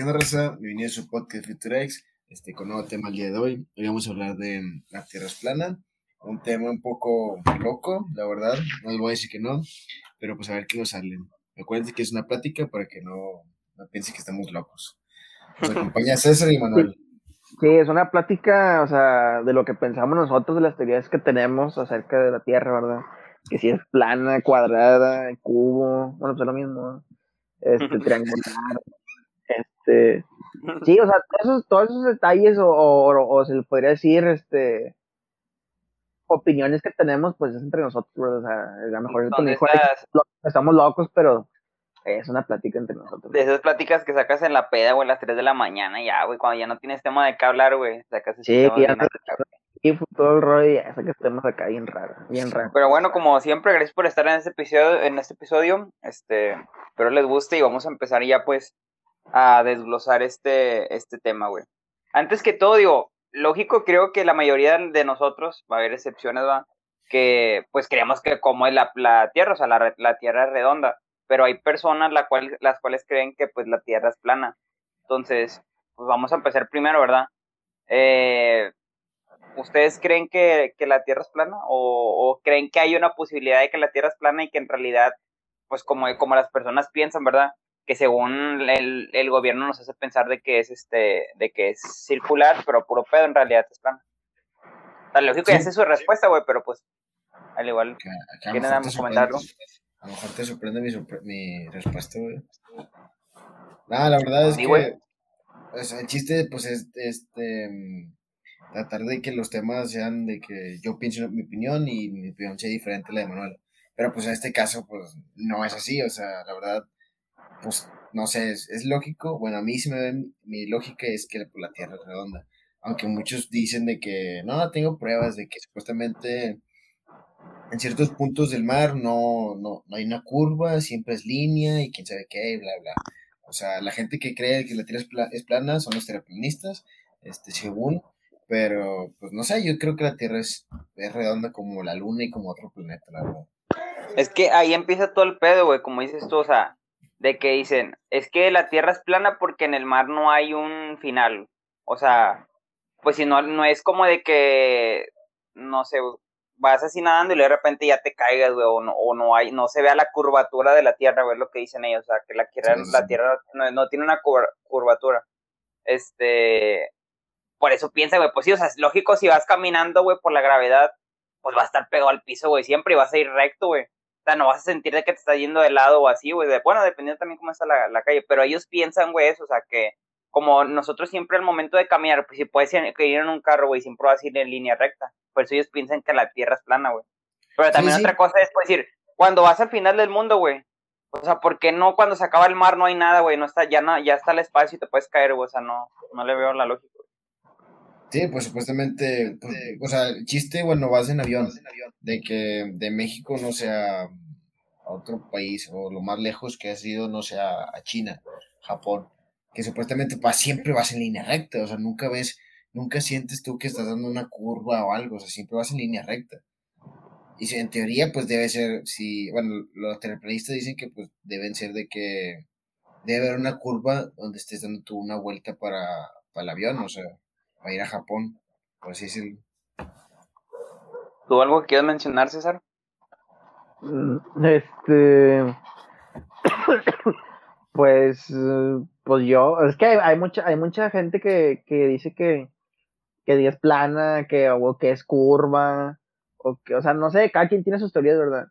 ¿Qué onda, raza? Bienvenido a su podcast Futurex, este, con nuevo tema el día de hoy. Hoy vamos a hablar de la Tierra es plana, un tema un poco loco, la verdad, no les voy a decir que no, pero pues a ver qué nos salen. Acuérdense que es una plática para que no, no piensen que estamos locos. Nos acompaña César y Manuel. Sí, es una plática, o sea, de lo que pensamos nosotros, de las teorías que tenemos acerca de la Tierra, ¿verdad? Que si es plana, cuadrada, cubo, bueno, pues es lo mismo, este, triangular, este, sí, o sea, todos esos, todos esos detalles, o, o, se le podría decir, este, opiniones que tenemos, pues es entre nosotros, o sea, a lo mejor estamos locos, pero es una plática entre nosotros. De esas pláticas que sacas en la peda, güey, a las 3 de la mañana, ya, güey, cuando ya no tienes tema de qué hablar, güey, sacas Sí, ya y todo el rollo, ya sacas temas acá bien raro, bien raro. Pero bueno, como siempre, gracias por estar en este episodio, en este episodio, este, espero les guste y vamos a empezar ya, pues, a desglosar este, este tema, güey. Antes que todo, digo, lógico, creo que la mayoría de nosotros, va a haber excepciones, va, que pues creemos que como es la, la Tierra, o sea, la, la Tierra es redonda pero hay personas la cual, las cuales creen que pues la Tierra es plana. Entonces, pues vamos a empezar primero, ¿verdad? Eh, ¿Ustedes creen que, la Tierra es plana? O, creen que hay una posibilidad de que la Tierra es plana y que en realidad, pues como, como las personas piensan, ¿verdad? Que según el, gobierno nos hace pensar de que es este, de que es circular, pero puro pedo en realidad es plana. O lógico, ya sé su respuesta, güey, pero pues al igual, ¿quieren comentarlo? A lo mejor te sorprende mi, mi respuesta, güey. Nada, la verdad es que. el chiste, pues, es este. Tratar de que los temas sean de que yo pienso mi opinión y mi opinión sea diferente a la de Manuel. Pero, pues, en este caso, pues, no es así. O sea, la verdad, pues, no sé, es, lógico. Bueno, a mí sí me ven. Mi lógica es que la Tierra es redonda. Aunque muchos dicen de que. No, tengo pruebas de que supuestamente en ciertos puntos del mar no, no, no hay una curva, siempre es línea y quién sabe qué, bla, bla. O sea, la gente que cree que la Tierra es, plana son los terraplanistas, este, según, pero pues no sé, yo creo que la Tierra es, es redonda como la Luna y como otro planeta, la verdad. Es que ahí empieza todo el pedo, güey, como dices tú, o sea, de que dicen, es que la Tierra es plana porque en el mar no hay un final. O sea, pues si no, no es como de que, no sé, vas así nadando y de repente ya te caigas, güey, o no, o no hay, no se vea la curvatura de la Tierra, güey, lo que dicen ellos, o sea, que la, tierra, la tierra no, tiene una curvatura. Este, por eso piensa, güey, pues sí, o sea, es lógico, si vas caminando, güey, por la gravedad, pues va a estar pegado al piso, güey, siempre y vas a ir recto, güey. O sea, no vas a sentir de que te está yendo de lado o así, güey. bueno, dependiendo también cómo está la, la calle, pero ellos piensan, güey, eso, o sea, que como nosotros siempre al momento de caminar, pues si puedes ir en un carro, güey, siempre vas a ir en línea recta. Por eso ellos piensan que la Tierra es plana, güey. Pero también otra cosa es, pues decir, cuando vas al final del mundo, güey, o sea, ¿por qué no cuando se acaba el mar no hay nada, güey? No está, ya, no, ya está el espacio y te puedes caer, güey. O sea, no, no le veo la lógica. Sí, pues supuestamente, pues, o sea, el chiste, bueno, vas en avión, de que de México no sea a otro país, o lo más lejos que has ido no sea a China, Japón que supuestamente siempre vas en línea recta, o sea, nunca ves, nunca sientes tú que estás dando una curva o algo, o sea, siempre vas en línea recta. Y en teoría, pues debe ser, si, bueno, los terraplanistas dicen que pues deben ser de que debe haber una curva donde estés dando tú una vuelta para, para el avión, o sea, para ir a Japón, por así decirlo. ¿Tú algo que quieras mencionar, César? Mm, este. pues pues yo, es que hay, mucha, hay mucha gente que, dice que, que es plana, que, o que es curva, o que, o sea, no sé, cada quien tiene sus teorías, ¿verdad?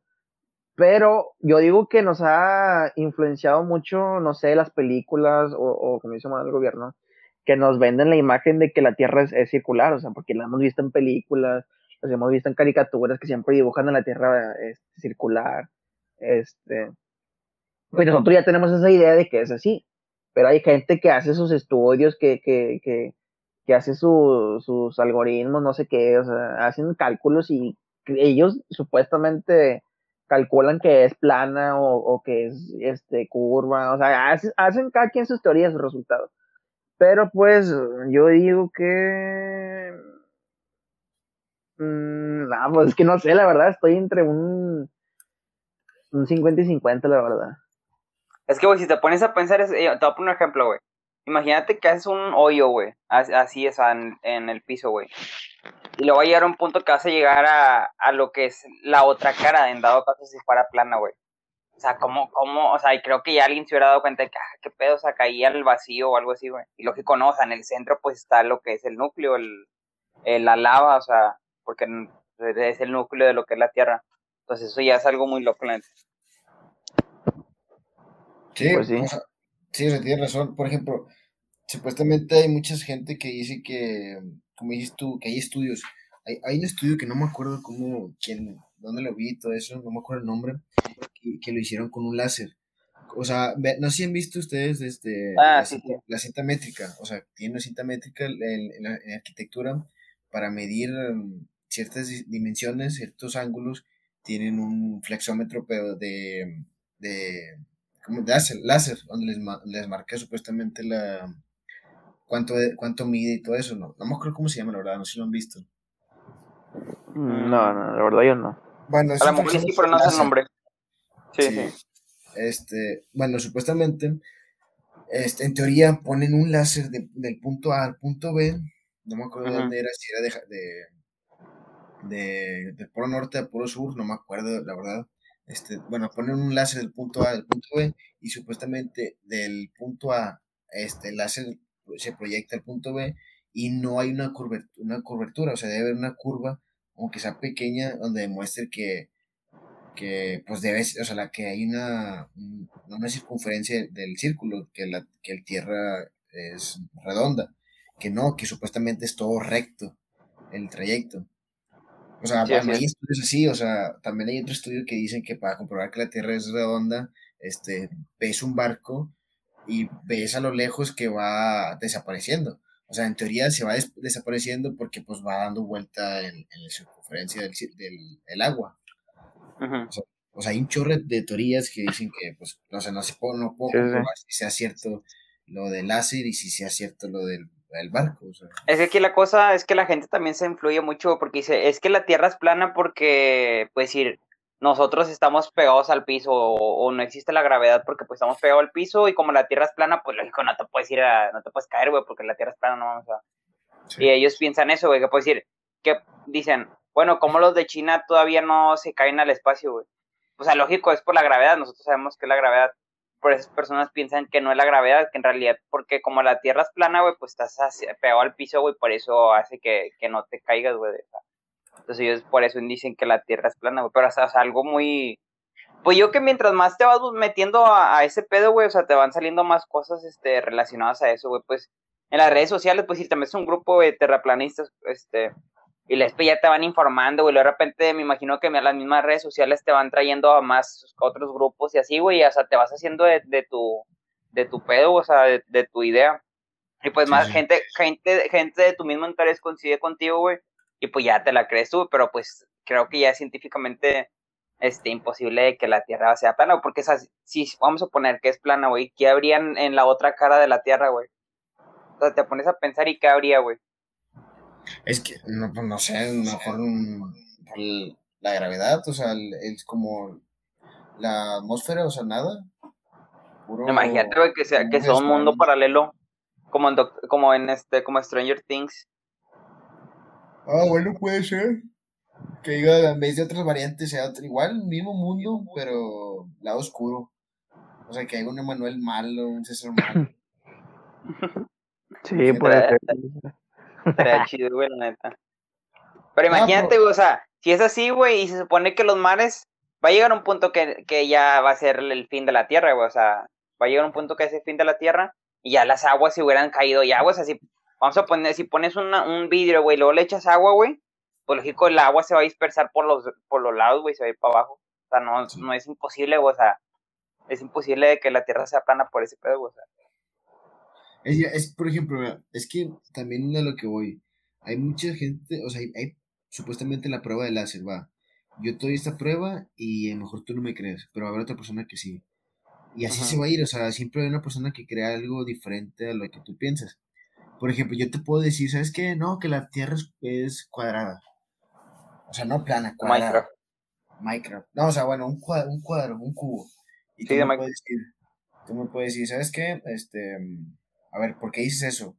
Pero yo digo que nos ha influenciado mucho, no sé, las películas, o, o como dice el gobierno, que nos venden la imagen de que la Tierra es, circular, o sea, porque la hemos visto en películas, las hemos visto en caricaturas que siempre dibujan a la Tierra este, circular, este, pues nosotros ya tenemos esa idea de que es así pero hay gente que hace sus estudios, que, que, que, que hace sus algoritmos, no sé qué, o sea, hacen cálculos y ellos supuestamente calculan que es plana o, que es este curva, o sea, hacen, cada quien sus teorías, sus resultados. Pero pues yo digo que... No, pues es que no sé, la verdad, estoy entre un, un 50 y 50, la verdad. Es que, güey, si te pones a pensar, eh, te voy a poner un ejemplo, güey. imagínate que haces un hoyo, güey, así en, en el piso, güey. Y luego va a llegar a un punto que vas a llegar a, a lo que es la otra cara, en dado caso si fuera plana, güey. O sea, ¿cómo, cómo, o sea, y creo que ya alguien se hubiera dado cuenta de que, ah, qué pedo, o sea, caía el vacío o algo así, güey. Y lógico, no, o sea, en el centro pues está lo que es el núcleo, el, la lava, o sea, porque es el núcleo de lo que es la Tierra. Entonces eso ya es algo muy loco, Sí, pues sí. O sea, sí, tiene razón. Por ejemplo, supuestamente hay mucha gente que dice que, como dices tú, que hay estudios. Hay, hay un estudio que no me acuerdo cómo, quién, dónde lo vi, todo eso, no me acuerdo el nombre, que, lo hicieron con un láser. O sea, no sé si han visto ustedes este, ah, la, cinta, métrica, o sea, tiene una cinta métrica en, la, arquitectura para medir um, ciertas dimensiones, ciertos ángulos, tienen un flexómetro pero de, de, como de láser, láser, donde les, les marca supuestamente la cuánto, cuánto mide y todo eso, no, no me acuerdo cómo se llama, la verdad, no sé si lo han visto. No, no, la verdad yo no. Bueno, a lo sí, pero no sé el nombre. Sí, sí, Este, bueno, supuestamente, este, en teoría ponen un láser del punto A al punto B, no me acuerdo dónde era, si era de, de, de, polo norte a polo sur, no me acuerdo, la verdad. Este, bueno, ponen un láser del punto A al punto B y supuestamente del punto A, este, el láser se proyecta al punto B y no hay una curvatura, una curvatura, o sea, debe haber una curva aunque sea pequeña, donde demuestre que, que pues debe, o sea, la que hay una, una circunferencia del círculo, que la que el tierra es redonda, que no, que supuestamente es todo recto el trayecto. O sea, hay estudios así, o sea, también hay otro estudio que dicen que para comprobar que la Tierra es redonda, este, ves un barco y ves a lo lejos que va desapareciendo. O sea, en teoría se va desapareciendo porque pues va dando vuelta en, la circunferencia del, del agua. O, sea, hay un chorro de teorías que dicen que, pues, no sé, no se puede, no puedo comprobar si sea cierto lo del láser y si sea cierto lo del, barco. Es que aquí la cosa es que la gente también se influye mucho porque dice, es que la Tierra es plana porque, pues, decir, nosotros estamos pegados al piso o, no existe la gravedad porque pues estamos pegados al piso y como la tierra es plana, pues lógico, no te puedes ir a, no te puedes caer, güey, porque la tierra es plana, no vamos a... Y ellos piensan eso, güey, que puedes decir, que dicen, bueno, como los de China todavía no se caen al espacio, güey. O sea, lógico, es por la gravedad, nosotros sabemos que es la gravedad, por esas personas piensan que no es la gravedad, que en realidad, porque como la tierra es plana, güey, pues estás pegado al piso, güey, por eso hace que, que no te caigas, güey. Entonces ellos por eso dicen que la Tierra es plana, güey. Pero o sea, es algo muy... Pues yo que mientras más te vas metiendo a, ese pedo, güey, o sea, te van saliendo más cosas este, relacionadas a eso, güey. Pues en las redes sociales, pues si también es un grupo de terraplanistas, este, y les pues, ya te van informando, güey. De repente me imagino que a las mismas redes sociales te van trayendo a más otros grupos y así, güey. O sea, te vas haciendo de, tu, de tu pedo, o sea, de, tu idea. Y pues más gente, gente, gente de tu mismo interés coincide contigo, güey y pues ya te la crees tú, pero pues creo que ya es científicamente este, imposible que la Tierra sea plana, porque si vamos a poner que es plana, güey, ¿qué habría en, la otra cara de la Tierra, güey? O sea, te pones a pensar y ¿qué habría, güey? Es que, no, pues, no sé, mejor la gravedad, o sea, es como la atmósfera, o sea, nada. Imagínate, güey, que sea, que sea un mundo paralelo, como en, como en este, como Stranger Things, Ah, bueno, puede ser. Que diga, en vez de otras variantes, sea otro, igual, mismo mundo, pero lado oscuro. O sea, que haya un Emanuel malo, un César malo. sí, puede ser. Estaría chido, güey, la neta. Pero imagínate, güey, o sea, si es así, güey, y se supone que los mares va a llegar a un punto que, que ya va a ser el fin de la Tierra, güey, o sea, va a llegar a un punto que es el fin de la Tierra y ya las aguas se hubieran caído ya, güey, así Vamos a poner, si pones un vidrio, güey, luego le echas agua, güey, pues lógico, el agua se va a dispersar por los, por los lados, güey, se va a ir para abajo. O sea, no, no es imposible, güey, o sea, es imposible que la Tierra sea plana por ese pedo, güey, o sea. Es, es, por ejemplo, es que también a lo que voy, hay mucha gente, o sea, hay, supuestamente la prueba de láser, va. Yo te doy esta prueba y a lo mejor tú no me crees, pero va a haber otra persona que sí. Y así se va a ir, o sea, siempre hay una persona que crea algo diferente a lo que tú piensas. Por ejemplo, yo te puedo decir, ¿sabes qué? No, que la Tierra es, cuadrada. O sea, no plana, cuadrada. Minecraft. Minecraft. No, o sea, bueno, un cuadro, un, cuadro, un cubo. Y tú, me puedes decir, tú me puedes decir, ¿sabes qué? Este, a ver, ¿por qué dices eso?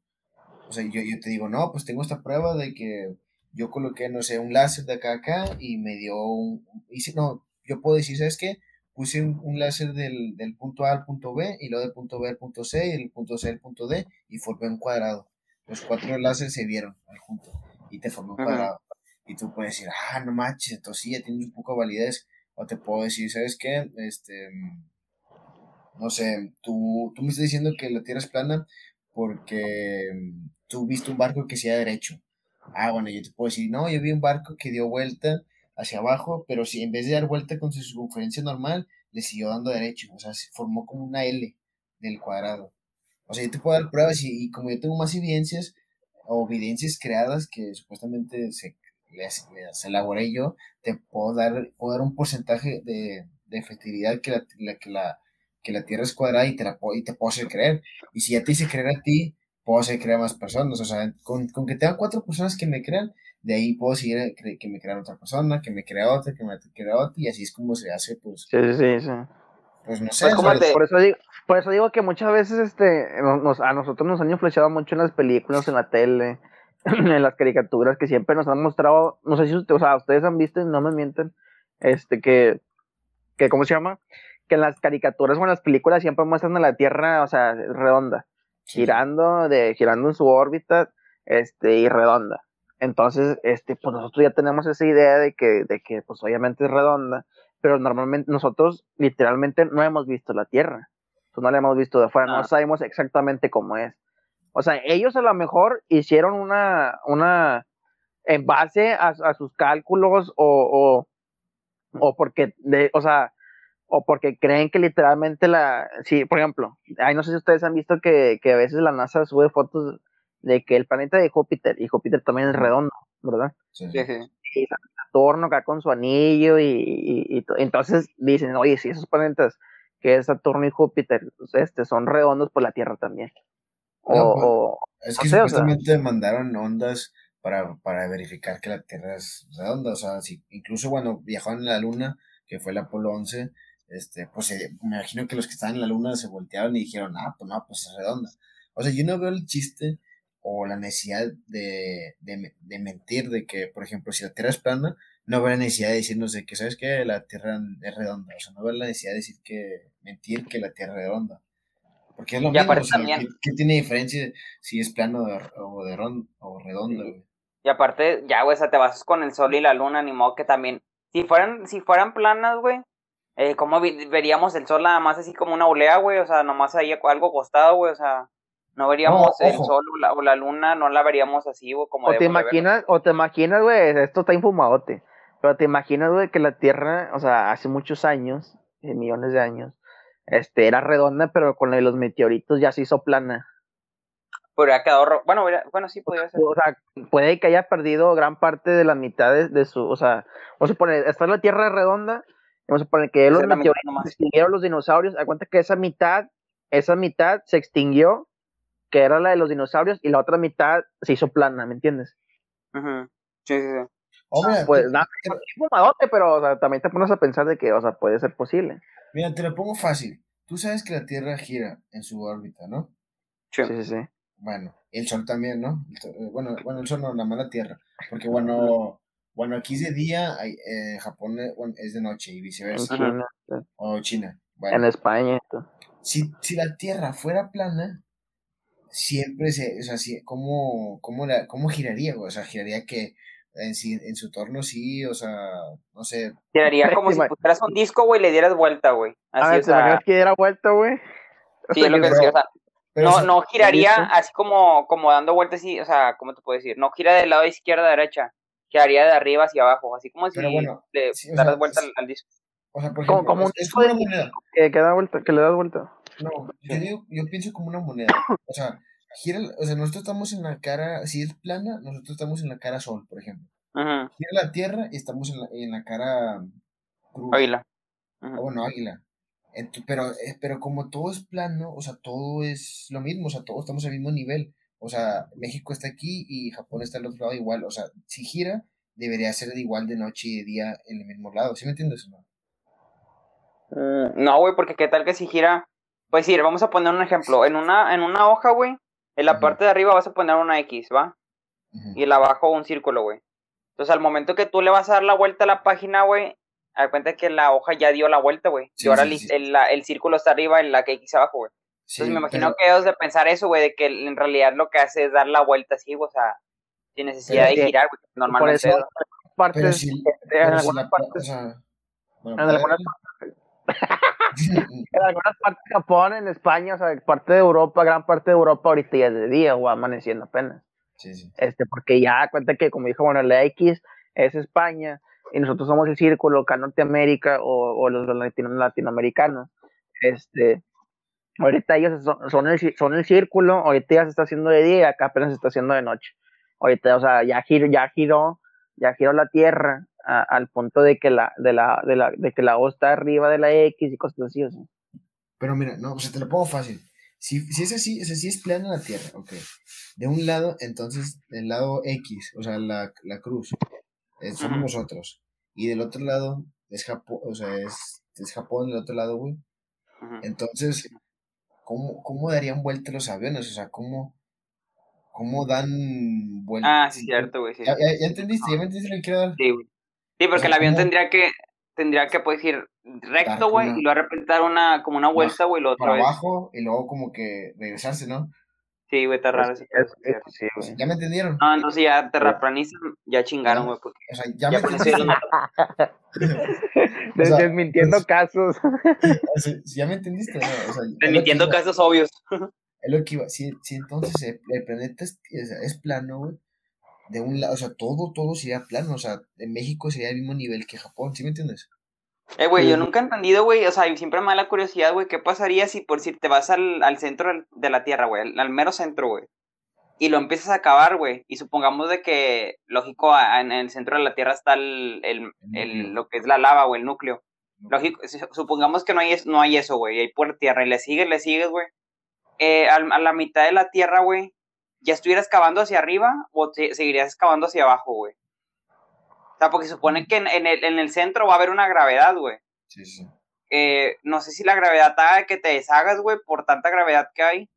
O sea, yo, yo te digo, no, pues tengo esta prueba de que yo coloqué, no sé, un láser de acá a acá y me dio un... si no, yo puedo decir, ¿sabes qué? Puse un, láser del, del, punto A al punto B y luego del punto B al punto C y del punto C al punto D y formé un cuadrado. Los cuatro láseres se vieron al junto y te formó un cuadrado. Y tú puedes decir, ah, no manches, entonces sí, ya tiene un poco de validez. O te puedo decir, ¿sabes qué? Este, no sé, tú, tú me estás diciendo que la Tierra es plana porque tú viste un barco que sea derecho. Ah, bueno, yo te puedo decir, no, yo vi un barco que dio vuelta hacia abajo, pero si en vez de dar vuelta con su circunferencia normal, le siguió dando derecho. O sea, se formó como una L del cuadrado. O sea, yo te puedo dar pruebas y, como yo tengo más evidencias o evidencias creadas que supuestamente se les, elaboré yo, te puedo dar, puedo un porcentaje de, de efectividad que la, que, la, que la Tierra es cuadrada y te, la, y te puedo hacer creer. Y si ya te hice creer a ti, puedo hacer creer a más personas. O sea, con, con que tenga cuatro personas que me crean, de ahí puedo seguir eh, que me crea otra persona, que me crea otra, que me crea otra, y así es como se hace, pues. Sí, sí, sí. Pues no sé. Pues por, eso digo, por eso digo que muchas veces este, nos, a nosotros nos han influenciado mucho en las películas, en la tele, en las caricaturas, que siempre nos han mostrado, no sé si o sea, ustedes han visto, no me mienten, este, que, que, ¿cómo se llama? Que en las caricaturas o en las películas siempre muestran a la Tierra, o sea, redonda, girando, de, girando en su órbita, este, y redonda. Entonces, este, pues nosotros ya tenemos esa idea de que, de que, pues obviamente es redonda, pero normalmente nosotros literalmente no hemos visto la Tierra. Pues, no la hemos visto de afuera, no ah. sabemos exactamente cómo es. O sea, ellos a lo mejor hicieron una, una, en base a, sus cálculos o, o, o porque, de, o sea, o porque creen que literalmente la, sí, por ejemplo, ay, no sé si ustedes han visto que, que a veces la NASA sube fotos de que el planeta de Júpiter, y Júpiter también es redondo, ¿verdad? Sí, sí. Y Saturno acá con su anillo, y, entonces dicen, oye, si esos planetas que es Saturno y Júpiter pues, este, son redondos, por la Tierra también. O, pues, es que supuestamente mandaron ondas para, para verificar que la Tierra es redonda, o sea, si, incluso bueno, viajaron a la Luna, que fue el Apolo 11, este, pues eh, me imagino que los que estaban en la Luna se voltearon y dijeron, ah, pues no, pues es redonda. O sea, yo no veo el chiste o la necesidad de, de, mentir, de que, por ejemplo, si la Tierra es plana, no veo la necesidad de decirnos de que, ¿sabes que La Tierra es redonda. O sea, no veo la necesidad de decir que, mentir que la Tierra es redonda. Porque es lo mismo, ¿qué, tiene diferencia si es plano o, de o redonda, Y aparte, ya, güey, o sea, te vas con el sol y la luna, ni modo que también, si fueran, si fueran planas, güey, eh, ¿cómo veríamos el sol nada más así como una olea, güey? O sea, nomás ahí algo costado, güey, o sea... No veríamos el sol o la, luna, no la veríamos así, o como o te imaginas, o te imaginas, güey, esto está infumadote, pero te imaginas, güey, que la Tierra, o sea, hace muchos años, eh, millones de años, este, era redonda, pero con los meteoritos ya se hizo plana. Pero ha quedado, bueno, bueno, sí podría ser. O sea, puede que haya perdido gran parte de la mitad de, su, o sea, vamos a poner, está la Tierra redonda, vamos a poner que los meteoritos se extinguieron los dinosaurios, a cuenta que esa mitad, esa mitad se extinguió que era la de los dinosaurios, y la otra mitad se hizo plana, ¿me entiendes? Ajá. Sí, sí, sí. pues nada, es pero o sea, también te pones a pensar de que, o sea, puede ser posible. Mira, te lo pongo fácil. Tú sabes que la Tierra gira en su órbita, ¿no? Sí, sí, sí. Bueno, el Sol también, ¿no? Eh, bueno, bueno, el Sol no, la mala Tierra. Porque, bueno, bueno aquí es de día, eh, Japón eh, es de noche y viceversa. China. O China. en España. Si, si la Tierra fuera plana, siempre se, o sea, ¿cómo, cómo, la, cómo giraría, O sea, giraría que en, en su torno sí, o sea, no sé. Giraría como si pusieras un disco, güey, y le dieras vuelta, güey. Así, o sea. que diera vuelta, güey? Sí, es lo que decía, o sea. no, no giraría así como, como dando vueltas, y, o sea, ¿cómo te puedo decir? No gira del lado izquierda a derecha, giraría de arriba hacia abajo, así como si le daras vuelta al, disco. O sea, por ejemplo, como, un disco de moneda. Que, que, da vuelta, que le das vuelta. No, yo digo, yo pienso como una moneda. O sea, gira, o sea, nosotros estamos en la cara, si es plana, nosotros estamos en la cara sol, por ejemplo. Gira la tierra y estamos en la, en la cara cruz. Águila. Ah, bueno, águila. pero, eh, pero como todo es plano, o sea, todo es lo mismo, o sea, todos estamos al mismo nivel. O sea, México está aquí y Japón está al otro lado igual. O sea, si gira, debería ser igual de noche y de día en el mismo lado. ¿Sí me entiendes o no? Mm, no, güey, porque qué tal que si gira Pues sí, vamos a poner un ejemplo. En una, en una hoja, güey, en la parte de arriba vas a poner una X, ¿va? Y en la abajo un círculo, güey. Entonces, al momento que tú le vas a dar la vuelta a la página, güey, da cuenta que la hoja ya dio la vuelta, güey. y ahora el, círculo está arriba y la X abajo, güey. Entonces, me imagino que ellos de pensar eso, güey, de que en realidad lo que hace es dar la vuelta así, o sea, sin necesidad de girar, güey, normalmente. Por eso, partes, en algunas partes, en algunas en algunas partes de Japón, en España, o sea, parte de Europa, gran parte de Europa ahorita ya es de día o amaneciendo apenas. Sí, sí. Este, porque ya cuenta que, como dijo, bueno, la X es España y nosotros somos el círculo acá Norteamérica o, los latinoamericanos. Este, ahorita ellos son, el, son el círculo, ahorita ya se está haciendo de día acá apenas se está haciendo de noche. Ahorita, o sea, ya giró, ya giró, ya giró la Tierra al punto de que la, de la, de la, de que la O está arriba de la X y cosas así, o sea. Pero mira, no, o sea, te lo pongo fácil. Si, si es así, o sea, si es plana la Tierra, ok. De un lado, entonces, el lado X, o sea, la, la cruz, eh, somos nosotros. Y del otro lado es Japón, o sea, es, es Japón del otro lado, güey. Entonces, ¿cómo, ¿cómo darían vuelta los aviones? O sea, ¿cómo, cómo dan vuelta? Ah, sí, cierto, güey. ¿Ya, entendiste? ¿Ya me entendiste lo que quiero dar? Sí, güey. Sí, porque el avión tendría que, tendría que, pues, ir recto, güey, y luego de dar una, como una vuelta, güey, lo otro abajo y luego como que regresarse, ¿no? Sí, güey, está raro. Pues, ¿Ya me entendieron? No, entonces ya terraplanizan, ya chingaron, güey. Porque o sea, ya, me entendieron. Desmintiendo casos. ya me entendiste, ¿no? O sea, Desmintiendo casos obvios. Es lo que iba. Si, si entonces el, planeta es, es plano, güey, de un lado, o sea, todo, todo sería plano, o sea, en México sería el mismo nivel que Japón, ¿sí me entiendes? Eh, güey, yo nunca he entendido, güey, o sea, siempre me da la curiosidad, güey, ¿qué pasaría si por si te vas al, al centro de la Tierra, güey, al, mero centro, güey, y lo empiezas a acabar, güey, y supongamos de que, lógico, en el centro de la Tierra está el, el, el lo que es la lava, o el núcleo. Lógico, supongamos que no hay, no hay eso, güey, hay por tierra, y le sigues, le sigues, güey. Eh, a, a la mitad de la Tierra, güey, ya estuvieras cavando hacia arriba o seguirías cavando hacia abajo, güey. O sea, porque supone que en, el, en el centro va a haber una gravedad, güey. Sí, sí. Eh, no sé si la gravedad haga que te deshagas, güey, por tanta gravedad que hay,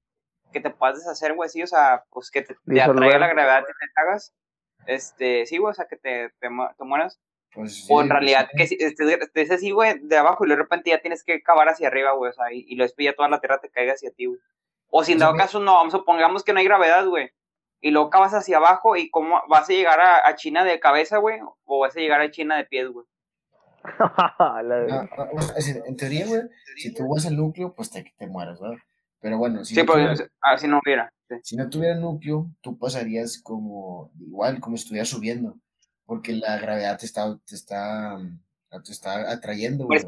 que te puedas deshacer, güey, sí, o sea, pues que te, te atraiga la gravedad y te deshagas. Este, sí, güey, o sea, que te, te, mueras. Pues o en realidad, que si estés así, güey, de abajo y de repente ya tienes que cavar hacia arriba, güey, o sea, y, y lo ya toda la tierra te caiga hacia ti, güey. O si en dado caso no, supongamos que no hay gravedad, güey. Y luego cavas hacia abajo y cómo vas a llegar a, China de cabeza, güey, o vas a llegar a China de pies, güey. Ah, ah, en teoría, güey, si tú vas al núcleo, pues te, te mueres, ¿verdad? Pero bueno, si, no tuviera, así no hubiera. Si no tuviera núcleo, tú pasarías como igual, como si estuvieras subiendo, porque la gravedad te está, te está, te está atrayendo, güey.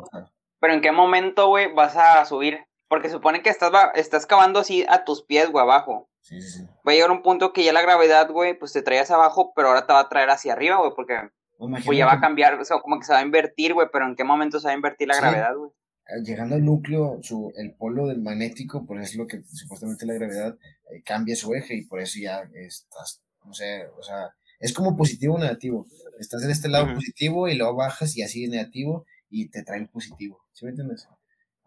pero ¿en qué momento, güey, vas a subir? Porque supone que estás, estás cavando así a tus pies, güey, abajo. Sí, sí, sí. Va a llegar un punto que ya la gravedad, güey, pues te traías abajo, pero ahora te va a traer hacia arriba, güey, porque pues ya va a cambiar, o sea, como que se va a invertir, güey, pero ¿en qué momento se va a invertir la gravedad, güey? Eh, llegando al núcleo, su, el polo del magnético, pues es lo que supuestamente la gravedad eh, cambia su eje y por eso ya estás, no sé, o sea, es como positivo o negativo. Estás en este lado positivo y luego bajas y así es negativo y te trae el positivo. ¿Sí me entiendes?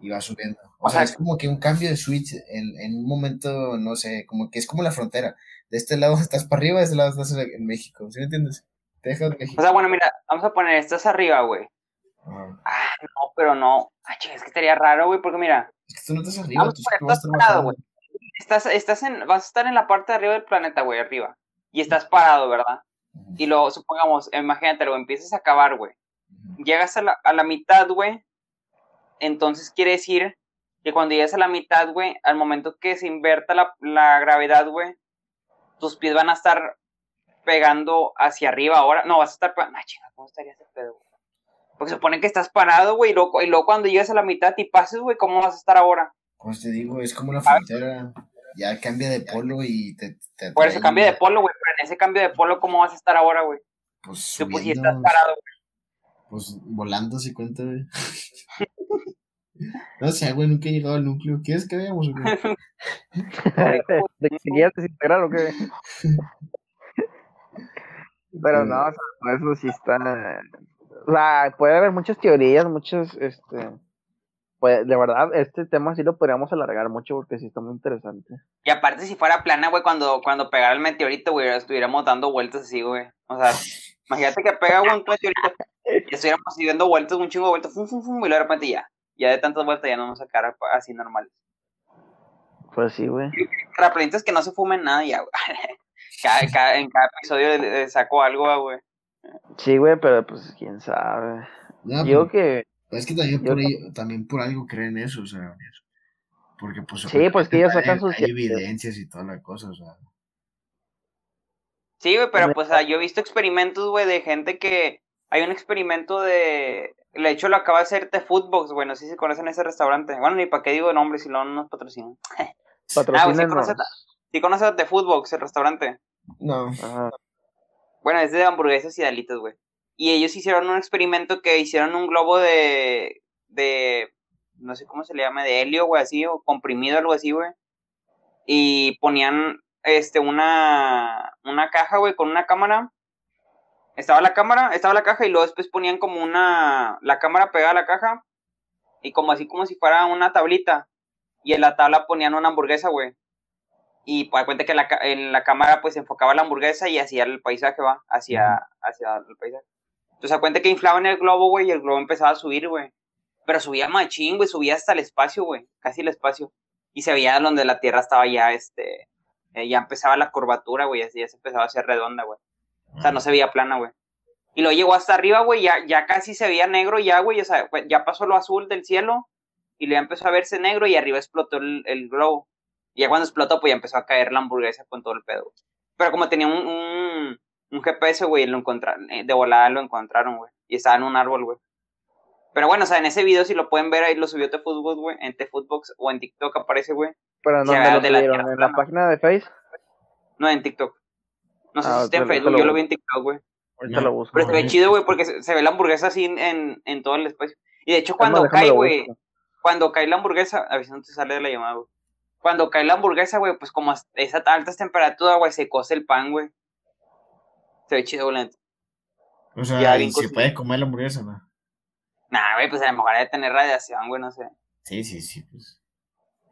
Y va subiendo. O, sea, es como que un cambio de switch en, en, un momento, no sé, como que es como la frontera. De este lado estás para arriba, de este lado estás en México, ¿sí me entiendes? Te dejas México. O sea, bueno, mira, vamos a poner, estás arriba, güey. Ah, no, pero no. Ay, es que estaría raro, güey, porque mira. Es que tú no estás arriba, tú, estás parado, güey. Estás, estás en, vas a estar en la parte de arriba del planeta, güey, arriba. Y estás parado, ¿verdad? Y luego, supongamos, imagínate, lo empiezas a acabar, güey. Llegas a la, a la mitad, güey, entonces quiere decir que cuando llegues a la mitad, güey, al momento que se inverta la, la gravedad, güey, tus pies van a estar pegando hacia arriba ahora. No, vas a estar. Ay, chinga, ¿cómo estaría ese pedo, Porque se supone que estás parado, güey, y luego, y luego cuando llegues a la mitad y pases, güey, ¿cómo vas a estar ahora? Pues te digo, es como la frontera. Ya cambia de polo y te. te Por eso cambia de polo, güey, pero en ese cambio de polo, ¿cómo vas a estar ahora, güey? Pues. Subiendo, pues si estás parado, güey. Pues volando, si cuenta, güey. No sé, güey, nunca he llegado al núcleo. ¿Quieres que veamos? ¿De que quieres desintegrar o qué? Pero no, o sea, eso sí está. O sea, puede haber muchas teorías, muchos, este. pues de verdad, este tema sí lo podríamos alargar mucho porque sí está muy interesante. Y aparte, si fuera plana, güey, cuando, cuando pegara el meteorito, güey, estuviéramos dando vueltas así, güey. O sea, imagínate que pega un meteorito y estuviéramos así dando vueltas, un chingo de vueltas, fum, fum, fum, y de repente ya. Ya de tantas vueltas ya no nos sacara así normales. Pues sí, güey. es que no se fumen nada ya, güey. cada, en cada episodio sacó algo, güey. Sí, güey, pero pues quién sabe. Yo que es que también por, también por algo creen eso, o sea, porque pues... Sí, pues que ellos sacan sus... Hay evidencias y toda la cosa, o sea... Sí, güey, pero pues yo he visto experimentos, güey, de gente que... Hay un experimento de... De hecho, lo acaba de hacer The Foodbox, güey, no sé si conocen ese restaurante. Bueno, ni para qué digo nombre si no nos patrocinan. Patrocinan. ah, ¿sí, conoces, The Foodbox, el restaurante? No. Bueno, es de hamburguesas y dalitos, güey y ellos hicieron un experimento que hicieron un globo de, de no sé cómo se le llama, de helio, güey, así, o comprimido, algo así, güey. Y ponían, este, una, una caja, güey, con una cámara. Estaba la cámara, estaba la caja y luego después ponían como una, la cámara pegada a la caja y como así como si fuera una tablita. Y en la tabla ponían una hamburguesa, güey. Y pues cuenta que la, en la cámara pues enfocaba la hamburguesa y hacía el paisaje, va, hacia, hacia el paisaje. Entonces, a cuenta que inflaban el globo, güey, y el globo empezaba a subir, güey. Pero subía machín, güey, subía hasta el espacio, güey, casi el espacio. Y se veía donde la Tierra estaba ya, este, eh, ya empezaba la curvatura, güey, así ya se empezaba a hacer redonda, güey. O sea, no se veía plana, güey. Y luego llegó hasta arriba, güey, ya, ya casi se veía negro ya, güey, o sea, ya pasó lo azul del cielo y luego empezó a verse negro y arriba explotó el, el globo. Y ya cuando explotó, pues ya empezó a caer la hamburguesa con todo el pedo. Pero como tenía un un GPS, güey, lo encontraron, eh, de volada lo encontraron, güey, y estaba en un árbol, güey. Pero bueno, o sea, en ese video, si lo pueden ver, ahí lo subió T-Footbox, güey, en T-Footbox o en TikTok aparece, güey. ¿Pero dónde lo ¿En la página de Facebook? No, en TikTok. No sé ah, si está en Facebook, yo lo vi en TikTok, güey. Ahorita lo busco. Pero se ve chido, güey, porque se, ve la hamburguesa así en, en todo el espacio. Y de hecho, cuando cae, güey, cuando cae la hamburguesa, a ver si no te sale de la llamada, güey. Cuando cae la hamburguesa, güey, pues como esa altas temperaturas, güey, se cose el pan, güey. Se ve chido, lento. O sea, ¿y se puede comer la hamburguesa, no? Nah, güey, pues a lo mejor hay de tener radiación, güey, no sé. Sí, sí, sí, pues.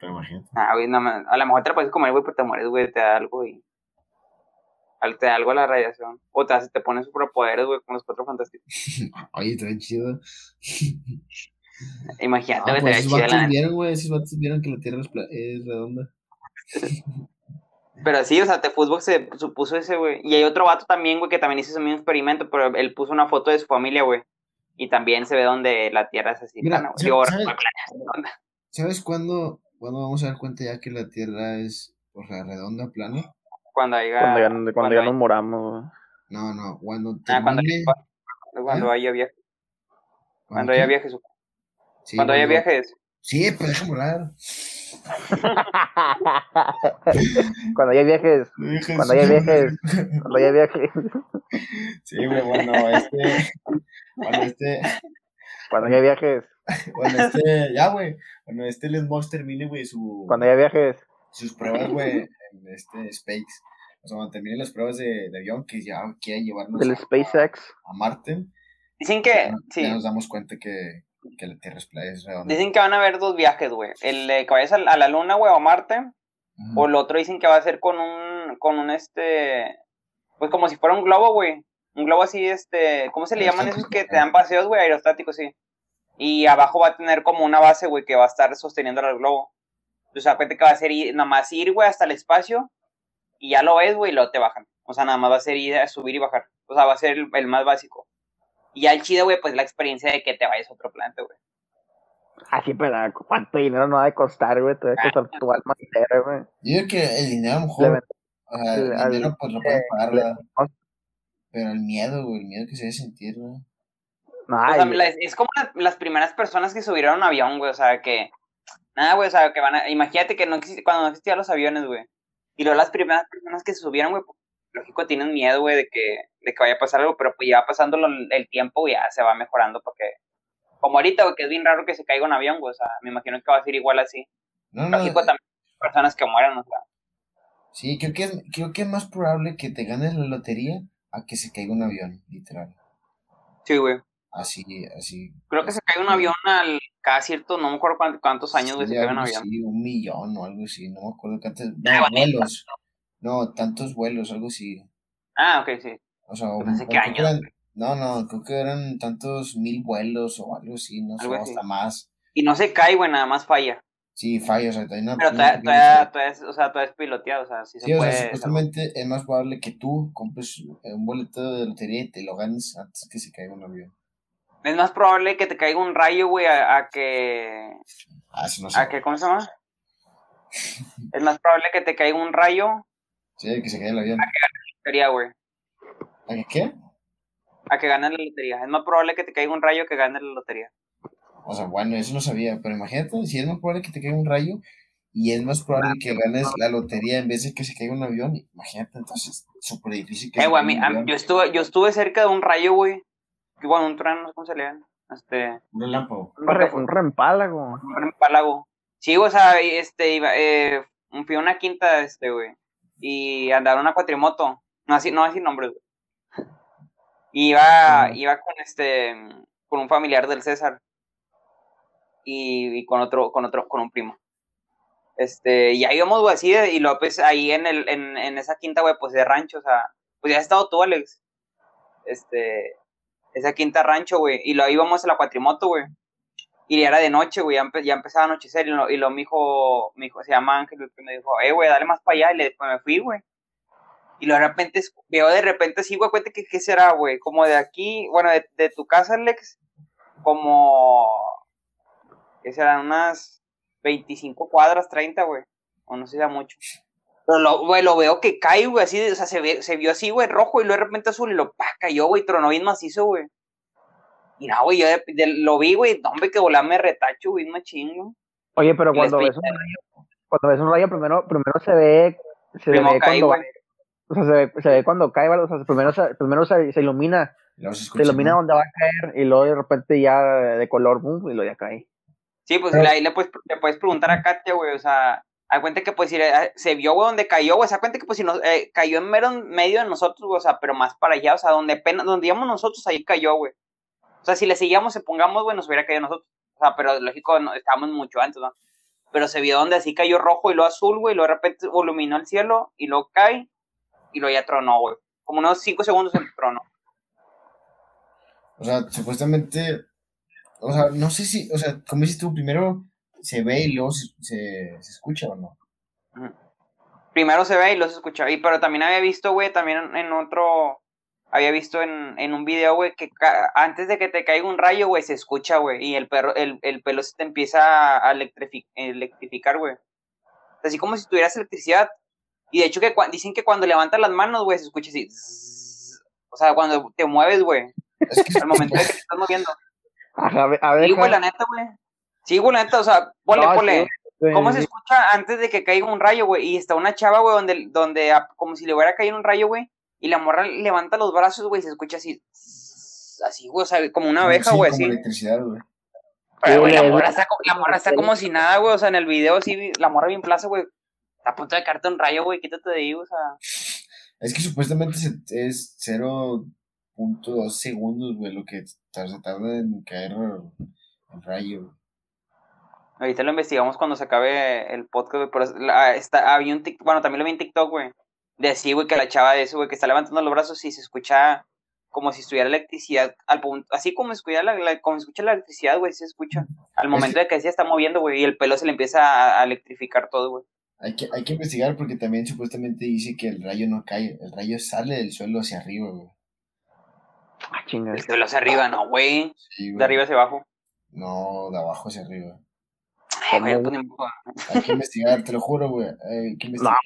Pero imagínate. Ah, güey, no, a lo mejor te la puedes comer, güey, pero te mueres, güey, te da algo y. Te da algo a la radiación. O te, te pones superpoderes, güey, con los cuatro fantásticos. Oye, está bien chido. Imagínate, güey, ah, pues. Esos vieron, güey, esos vatos vieron que la Tierra es, redonda. Pero sí, o sea, T-Footbox se supuso ese, güey. Y hay otro vato también, güey, que también hizo ese mismo experimento, pero él puso una foto de su familia, güey. Y también se ve donde la Tierra es así, Mira, ¿sabes, cuándo, cuándo vamos a dar cuenta ya que la Tierra es, o sea, redonda, plana? Cuando haya... Cuando ya, cuando ya nos moramos. No, no, cuando termine... Ah, cuando, cuando ¿Eh? haya viaje. Cuando haya viajes. Sí, cuando haya viajes. Sí, pues déjame hablar. cuando ya viajes, cuando ya viajes, cuando ya viajes. Sí, güey, bueno, este, cuando este, cuando ya viajes. Cuando este, ya, güey, cuando este Les Monster termine, güey, su. Cuando ya viajes. Sus pruebas, güey, este Space. O sea, cuando termine las pruebas de, de avión, que ya quiere llevarnos. Del SpaceX. A Marte. Dicen que, sí. Ya nos damos cuenta que, que la Tierra es redonda. Dicen que van a haber dos viajes, güey. El que vayas a, la Luna, güey, o a Marte. O el otro dicen que va a ser con un, con un este, pues como si fuera un globo, güey. Un globo así, este, ¿cómo se le llaman esos que te dan paseos, güey? Aerostáticos, sí. Y abajo va a tener como una base, güey, que va a estar sosteniendo el globo. Entonces, acuérdate que va a ser ir, nada más ir, güey, hasta el espacio. Y ya lo ves, güey, y luego te bajan. O sea, nada más va a ser ir, a subir y bajar. O sea, va a ser el más básico. Y ya el chido, güey, pues la experiencia de que te vayas a otro planeta, güey. Así, pero ¿cuánto dinero no va a costar, güey? Te va a costar tu alma entera, güey. Yo creo que el dinero a lo mejor. O sea, el dinero, pues lo pueden pagar, Pero el miedo, güey, el miedo que se debe sentir, güey. es como las, primeras personas que subieron a un avión, güey, o sea, que. Nada, güey, o sea, que van a. Imagínate que no cuando no existían los aviones, güey. Y luego las primeras personas que se subieron, güey, lógico tienen miedo, güey, de que, de que vaya a pasar algo, pero pues ya pasando el tiempo ya se va mejorando porque, como ahorita, güey, que es bien raro que se caiga un avión, güey, o sea, me imagino que va a ser igual así. No, lógico también personas que mueran, o sea. Sí, creo que, es, creo que es más probable que te ganes la lotería a que se caiga un avión, literal. Sí, güey. Así, así. Creo que se cae un avión al cada cierto, no me acuerdo cuántos años, se cae un avión. Sí, un millón o algo así, no me acuerdo cuántos. No, vuelos. No, tantos vuelos, algo así. Ah, ok, sí. O sea, qué años. no, no, creo que eran tantos mil vuelos o algo así, no sé, hasta más. Y no se cae, güey, nada más falla. Sí, falla, o sea, una... Pero todavía, es, o sea, todavía es piloteado, o sea, sí, se puede... O sea, supuestamente es más probable que tú compres un boleto de lotería y te lo ganes antes que se caiga un avión. Es más probable que te caiga un rayo, güey, a, que... Ah, eso no sé. ¿A que, cómo se llama? es más probable que te caiga un rayo... Sí, que se caiga el avión. A que ganes la lotería, güey. ¿A qué? A que ganes la lotería. Es más probable que te caiga un rayo que ganes la lotería. O sea, bueno, eso no sabía, pero imagínate, si es más probable que te caiga un rayo y es más probable que ganes la lotería en vez de que se caiga un avión, imagínate, entonces, súper difícil que eh, güey, yo estuve, yo estuve cerca de un rayo, güey, que bueno, un trueno, no sé cómo se le llama, este... Un relámpago. Un, re, un reempálago. Un reempálago. Sí, o sea, este, iba, eh, fui a una quinta, este, güey, y andaron una cuatrimoto, no así, no así nombres, güey. Iba, iba con este, con un familiar del César y, con otro, con otro, con un primo. Este, y ahí íbamos, güey, así, y López ahí en, el, en, en esa quinta, güey, pues de rancho, o sea, pues ya has estado tú, Alex. Este, esa quinta rancho, güey, y lo íbamos a la cuatrimoto, güey. Y era de noche, güey, ya, ya, empezaba a anochecer, y lo, y lo mi hijo, mi hijo, se llama Ángel, me dijo, eh, güey, dale más para allá, y le, pues me fui, güey. Y de repente, veo de repente sí, güey, cuente que qué será, güey, como de aquí, bueno, de, de tu casa, Alex, como que serán unas 25 cuadras, 30, güey. O no sé da mucho. Pero lo, güey, lo veo que cae, güey, así, o sea, se, se vio así, güey, rojo y luego de repente azul y lo pa, cayó, güey, tronó bien macizo, güey. Y no, güey, yo lo vi, güey, no, hombre, que me retacho, güey, chingo. Oye, pero cuando ves, un rayo, cuando ves un rayo, primero, primero se ve, se ve cuando, o sea, se ve, se ve cuando cae, ¿verdad? O sea, primero, se, primero se, se ilumina, se ilumina donde va a caer y luego de repente ya de color, boom, y luego ya cae. Sí, pues ahí le puedes, le puedes preguntar a Katia, güey, o sea, hay cuenta que pues se vio, güey, donde cayó, güey, se da cuenta que pues si no, eh, cayó en mero medio de nosotros, güey, o sea, pero más para allá, o sea, donde apenas, donde íbamos nosotros, ahí cayó, güey. O sea, si le seguíamos, se pongamos, güey, nos hubiera caído nosotros. O sea, pero lógico, estábamos mucho antes, ¿no? Pero se vio donde así cayó rojo y lo azul, güey, y luego de repente iluminó el cielo y lo cae y lo ya tronó, güey. Como unos cinco segundos el trono. O sea, supuestamente o sea, no sé si, o sea, como dices tú, primero se ve y luego se, se, escucha o no. Primero se ve y luego se escucha. Y, pero también había visto, güey, también en otro, había visto en, en un video, güey, que antes de que te caiga un rayo, güey, se escucha, güey, y el, perro, el, el pelo se te empieza a electrificar, güey. Así como si tuvieras electricidad. Y de hecho que dicen que cuando levantas las manos, güey, se escucha así. o sea, cuando te mueves, güey. al momento de que te estás moviendo a ver, sí, güey, la neta, güey. Sí, güey, la neta, o sea, ponle, ponle. ¿Cómo se escucha antes de que caiga un rayo, güey? Y está una chava, güey, donde, donde como si le hubiera caído un rayo, güey. Y la morra levanta los brazos, güey, y se escucha así. Así, güey, o sea, como una abeja, güey, sí, electricidad, güey. Pero, la morra, está, la morra está como si nada, güey. O sea, en el video, sí, la morra bien plaza, güey. Está a punto de caerte un rayo, güey. Quítate de ahí, o sea. Es que supuestamente es cero punto dos segundos, güey, lo que tarda en caer el rayo. Ahorita lo investigamos cuando se acabe el podcast, güey, pero está, había un TikTok, bueno, también lo vi en TikTok, güey, de así, güey, que la chava de eso, güey, que está levantando los brazos y se escucha como si estuviera electricidad, al punto, así como, escucha la, como escucha la electricidad, güey, se escucha. Al momento de que se está moviendo, güey, y el pelo se le empieza a, electrificar todo, güey. Hay que, hay que investigar porque también supuestamente dice que el rayo no cae, el rayo sale del suelo hacia arriba, güey. Ah, chingada. De hacia arriba, no, güey. de arriba hacia abajo. No, de abajo hacia arriba. Ay, güey, Hay que investigar, te lo juro, güey. Hay que investigar.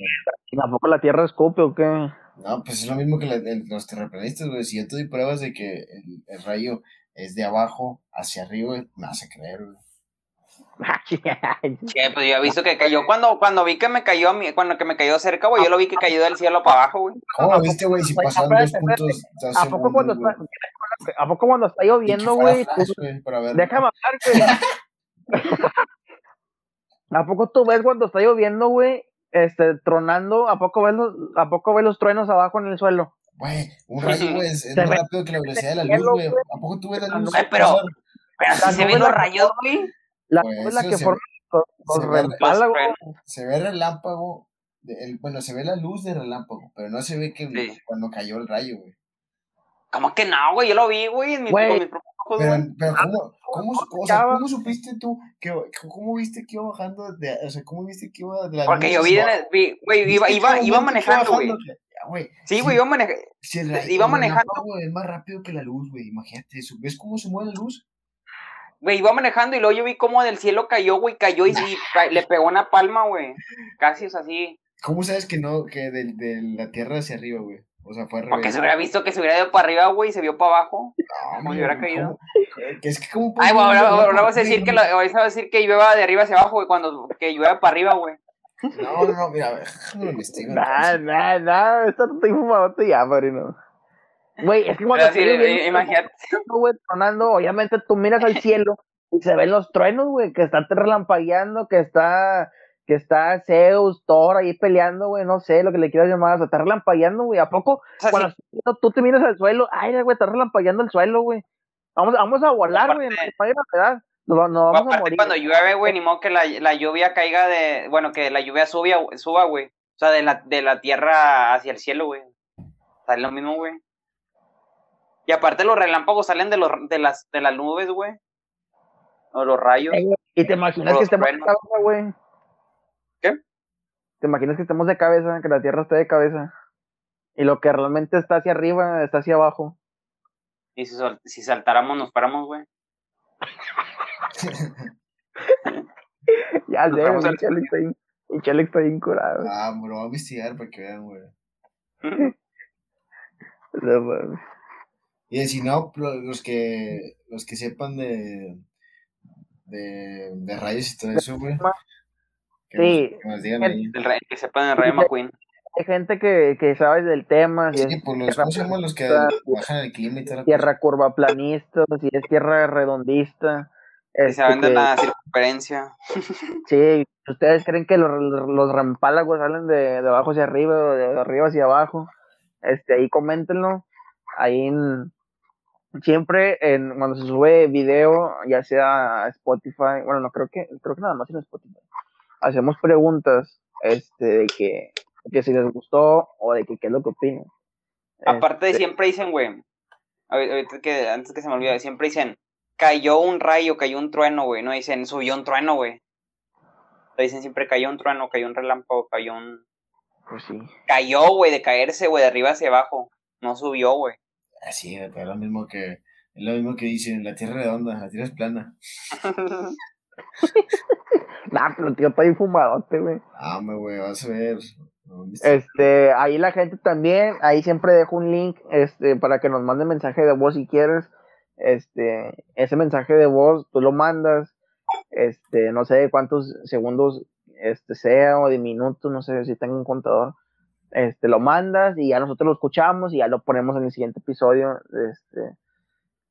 No, ¿Tampoco la Tierra escupe o qué? No, pues es lo mismo que los terraplanistas, güey. Si yo te doy pruebas de que el, el, rayo es de abajo hacia arriba, me a creer, güey. Sí, pues yo he visto que cayó cuando, cuando vi que me cayó a mí, cuando que me cayó cerca, güey, yo lo vi que cayó del cielo para abajo, güey. ¿Cómo viste, güey? Si pasaron dos puntos. ¿A poco, cuando está, ¿A poco cuando está lloviendo, güey? Déjame hablar, güey. ¿A poco tú ves cuando está lloviendo, güey? Este, tronando, ¿a poco ves los, a poco ves los truenos abajo en el suelo? Güey, un rayo, güey, es, más rápido que la velocidad de la luz, güey. ¿A poco tú ves la luz? pero, pero se ven los rayos, güey. La pues, la que forma los relámpagos. Se ve relámpago. El, bueno, se ve la luz de relámpago, pero no se ve que cuando cayó el rayo, güey. ¿Cómo que no, güey? Yo lo vi, güey, en mi, con Pero, pero ¿cómo, cómo, o sea, ¿cómo supiste tú? Que, ¿Cómo viste que iba bajando? De, o sea, ¿cómo viste que iba de la Porque yo vi, güey, iba, iba, iba manejando, güey. Sí, güey, iba, maneja... si iba manejando. es más rápido que la luz, güey. Imagínate eso. ¿Ves cómo se mueve la luz? Güey, iba manejando y luego yo vi cómo del cielo cayó, güey, cayó y, sí, le pegó una palma, güey. Casi es así. ¿Cómo sabes que no, que de, de la tierra hacia arriba, güey? O sea, fue Porque se hubiera visto que se hubiera ido para arriba, güey, y se vio para abajo. No, como hubiera caído. Que es que como Ay, bueno, ahora, ahora, vas a decir que lo, vas a decir que llueva de arriba hacia abajo, güey, cuando que llueva para arriba, güey. No, no, no, mira, a ver, no lo investigo. Nah, nah, nah, esto no estoy fumado ya, no. Güey, es que cuando sí, viendo, imagínate. Güey, tronando, obviamente tú miras al cielo y se ven los truenos, güey, que están relampagueando, que está que está Zeus, Thor ahí peleando, güey, no sé lo que le quieras llamar, o sea, está relampagueando, güey, ¿a poco? cuando tú te miras al suelo, ay, güey, está relampagueando el suelo, güey. Vamos, vamos a volar, güey, gravedad. No, no vamos a morir. Cuando llueve, güey, ni modo que la, la, lluvia caiga de, bueno, que la lluvia suba, suba, güey. O sea, de la, de la tierra hacia el cielo, güey. O sea, es lo mismo, güey. Y aparte los relámpagos salen de, los, de, las, de las nubes, güey. O los rayos. y te imaginas que estemos güey. ¿Qué? ¿Te imaginas que estemos de cabeza, que la Tierra esté de cabeza? Y lo que realmente está hacia arriba está hacia abajo. Y si, si saltáramos, nos paramos, güey. ya sé, está, bien, Michelle está bien curado. Ah, me lo voy a investigar para que vean, güey. y si no, los que, los que sepan de, de, de rayos y todo eso, güey, sí. que sepan el Rayo McQueen. Hay gente que, que sabe del tema. Sí, si los, ¿cómo se llaman los que bajan el clima y tal? Tierra curvaplanista, si es tierra redondista. Si saben de este, la circunferencia. Sí, ¿ustedes creen que los, los rampálagos salen de, de abajo hacia arriba o de arriba hacia abajo? Este, ahí coméntenlo. Ahí en, siempre en, cuando se sube video, ya sea Spotify, bueno, no creo que, creo que nada más en Spotify hacemos preguntas este, de que, que si les gustó o de que qué es lo que opinan. Aparte de este siempre dicen, güey, ahorita que, antes que se me olvide, siempre dicen, cayó un rayo, cayó un trueno, güey, no dicen, subió un trueno, güey. Dicen siempre cayó un trueno, cayó un relámpago, cayó un... Pues sí. Cayó, güey, de caerse, güey, de arriba hacia abajo. No subió, güey. Así, es lo mismo que, es lo mismo que dicen, la tierra redonda, la tierra es plana. nah, pero tío, está infumadote, güey. Ah, me güey, vas a ver. Este, ahí la gente también, ahí siempre dejo un link, este, para que nos manden mensaje de voz si quieres. Este, ese mensaje de voz, tú lo mandas, este, no sé cuántos segundos, este, sea, o de minutos, no sé si tengo un contador. Este, lo mandas y ya nosotros lo escuchamos y ya lo ponemos en el siguiente episodio, este,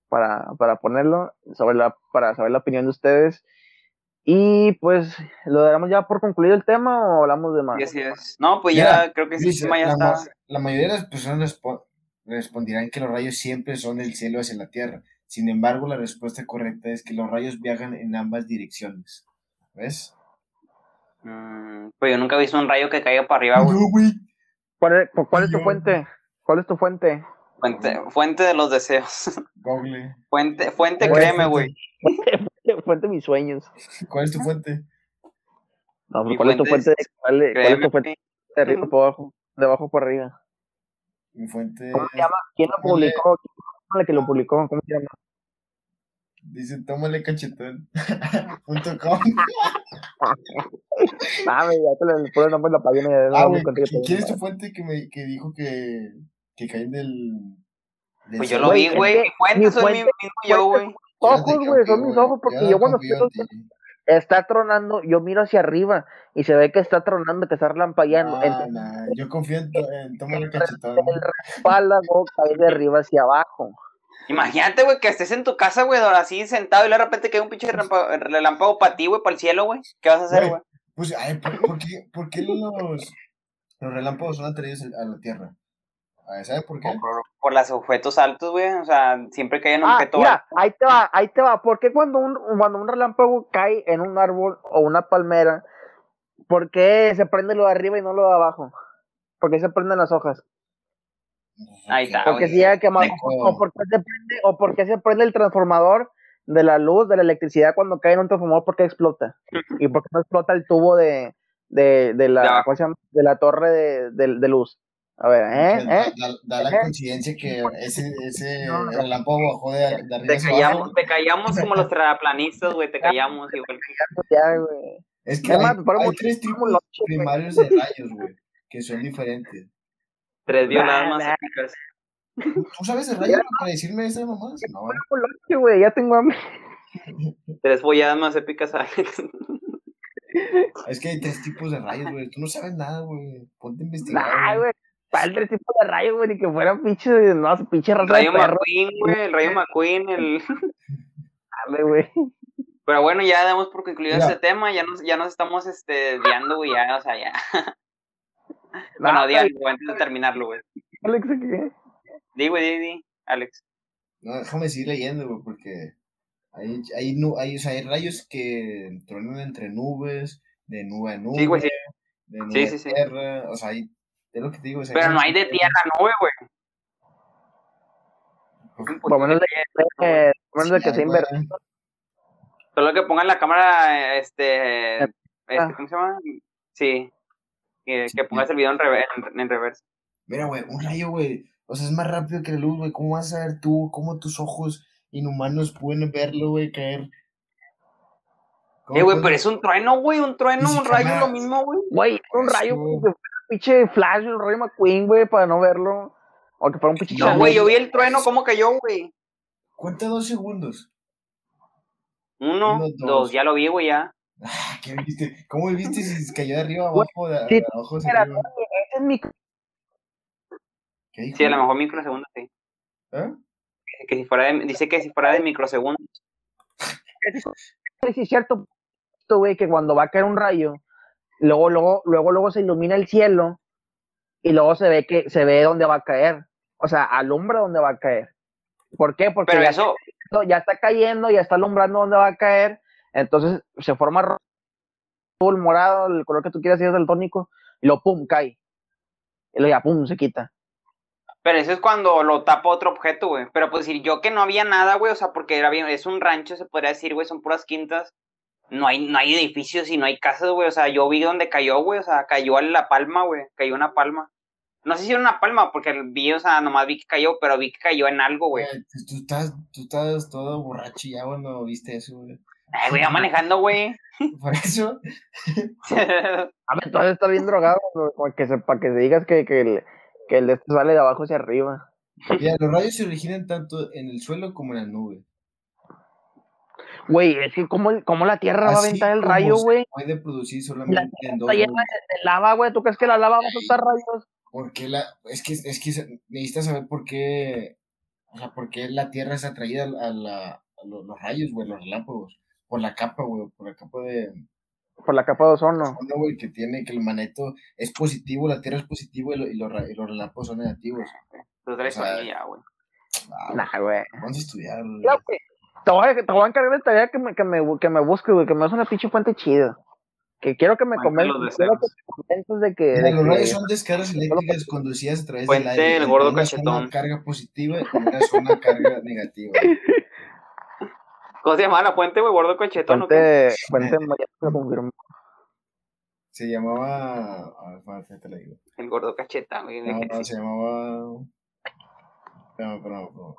para, para ponerlo, sobre la, para saber la opinión de ustedes. Y pues, ¿lo damos ya por concluido el tema o hablamos de más? Sí, así es. No, pues ya, creo que sí, ya está. la mayoría de las personas respondirán que los rayos siempre son del cielo hacia la tierra. Sin embargo, la respuesta correcta es que los rayos viajan en ambas direcciones. ¿Ves? Mm, pues yo nunca he visto un rayo que caiga para arriba, güey. ¿Cuál, es, ¿Cuál es tu fuente? ¿Cuál es tu fuente? Fuente, fuente de los deseos. Google. Fuente, fuente créeme, güey. Fuente de mis sueños. ¿Cuál es tu fuente? No, ¿cuál, es tu fuente? De, cuál, es tu fuente? De arriba para abajo, de abajo para arriba. Mi fuente. ¿Cómo se llama? ¿Quién lo publicó? ¿Quién que lo publicó? ¿Cómo se llama? Dice, tómale cachetón. punto com. ah, ya te le pone el nombre de la página. Ah, güey, ¿quién es tu fuente que, me, que dijo que, que caen del, del... Pues yo lo vi, güey. Mi fuente, soy mi mismo yo, güey ojos, güey, son mis ojos, porque yo cuando está tronando, yo miro hacia arriba y se ve que está tronando, que está relampagueando. Ah, yo confío en, en tomar el cachetón. El respaldo cae de arriba hacia abajo. Imagínate, güey, que estés en tu casa, güey, así sentado y de repente cae un pinche relámpago para ti, güey, para el cielo, güey. ¿Qué vas a hacer, güey? Pues, ay, ¿por, qué, ¿por qué los, los relámpagos son atraídos a la Tierra? ¿Sabes por qué? Por, los objetos altos, güey. O sea, siempre que hay un ah, objeto mira, ahí te va, ahí te va. ¿Por qué cuando un, cuando un relámpago cae en un árbol o una palmera, por qué se prende lo de arriba y no lo de abajo? ¿Por qué se prenden las hojas? Ahí está. Porque si hay que o, por qué se prende, o por qué se prende el transformador de la luz, de la electricidad cuando cae en un transformador, ¿por qué explota? ¿Y por qué no explota el tubo de, de, de la, de la torre de, de, luz? A ver, ¿eh? ¿Eh? Da, la ¿Eh? coincidencia que ese, ese relámpago bajó de, de arriba. Te callamos, te callamos como los terraplanistas, güey, te callamos igual que. Ya, güey. Es que hay, hay tres tipos primarios de rayos, güey, que son diferentes. Tres violadas más épicas. ¿Tú sabes de rayos para decirme esa mamá? No, güey, ya tengo hambre. Tres bolladas más épicas, Alex. Es que hay tres tipos de rayos, güey. Tú no sabes nada, güey. Ponte a investigar. Nah, güey. ¿Cuál tres tipos de rayos, güey? Ni que fueran pinche, no, pinche raza Rayo McQueen, güey. El rayo McQueen, el. Dale, güey. Pero bueno, ya damos por concluido este tema. Ya nos, ya nos estamos este, guiando, güey. Ya, o sea, ya. bueno, di algo antes de terminarlo, güey. Alex, ¿qué? Di, güey, di, Alex. No, déjame seguir leyendo, güey, porque hay, hay, hay, o sea, hay rayos que truenan entre nubes, de nube a nube. Sí, güey, sí. De nube sí, sí, tierra, o sea, hay, es lo que te digo. Pero no hay de tierra nube, güey. Por lo menos de, de que se invertido. Solo que pongan la cámara, este, este ah. ¿cómo se llama? Sí, que, que pongas el video en, rever, en, en reverso. Mira, güey, un rayo, güey, o sea, es más rápido que la luz, güey, ¿cómo vas a ver tú, cómo tus ojos inhumanos pueden verlo, güey, caer? Eh, güey, pero es un trueno, güey, un trueno, un rayo lo mismo, güey. Güey, un rayo, güey, pinche flash, el rayo McQueen, güey, para no verlo. O que para un pinche No, güey, yo vi el trueno, ¿cómo cayó, güey? Cuenta dos segundos. Uno, dos. ya lo vi, güey, ya. Ah, ¿Qué viste? ¿Cómo viste si cayó de arriba abajo? De, de abajo hacia arriba? Ese es mi... ¿Qué dijo? Sí, a lo mejor microsegundos, sí. ¿Eh? Que si fuera de, dice que si fuera de microsegundos. Sí, es cierto, güey, que cuando va a caer un rayo, luego, luego, luego, luego se ilumina el cielo y luego se ve que se ve dónde va a caer. O sea, alumbra dónde va a caer. ¿Por qué? Porque Pero eso, ya está cayendo, ya está alumbrando dónde va a caer, entonces se forma el morado, el color que tú quieras, si es del tónico, y lo pum, cae. Y luego ya pum, se quita. Pero eso es cuando lo tapa otro objeto, güey. Pero pues decir yo que no había nada, güey, o sea, porque era bien, es un rancho, se podría decir, güey, son puras quintas. No hay, no hay edificios y no hay casas, güey. O sea, yo vi dónde cayó, güey. O sea, cayó en la palma, güey. Cayó una palma. No sé si era una palma, porque vi, o sea, nomás vi que cayó, pero vi que cayó en algo, güey. Tú estás, tú estás todo borracho ya cuando viste eso, güey. Ay, güey, ya manejando, güey. Por eso. a ver, todavía está bien drogado, para que, se, para que digas que, que, el, que el de esto sale de abajo hacia arriba. Mira, los rayos se originan tanto en el suelo como en la nube. Güey, es que como, como la Tierra va a aventar el rayo, güey. Puede producir solamente en dos. Está llena de lava, güey. ¿Tú crees que la lava va a soltar rayos? Porque la, es que, es que necesitas saber por qué, o sea, por qué la Tierra es atraída a, la, los, rayos, güey, los relámpagos. Por la capa, güey, por la capa de... Por la capa de ozono. güey, que tiene, que el maneto es positivo, la Tierra es positivo y, los, y los relámpagos son negativos. Los tres ya, güey. nah, güey. Vamos a estudiar, güey. Te voy, a, te voy a encargar de tarea que me, que me, que me busque, güey, que me hagas una pinche fuente chida que quiero que me comentes, quiero que comentes de que... los rayos son descargas eléctricas conducidas a través del aire. el gordo cachetón. Una carga positiva y una zona carga negativa. ¿Cómo se llamaba la fuente, güey? Gordo cachetón. Fuente, fuente lo confirmó. Se llamaba... A ver, te la digo. El gordo cachetón, güey. No, no, se llamaba... No, no, no.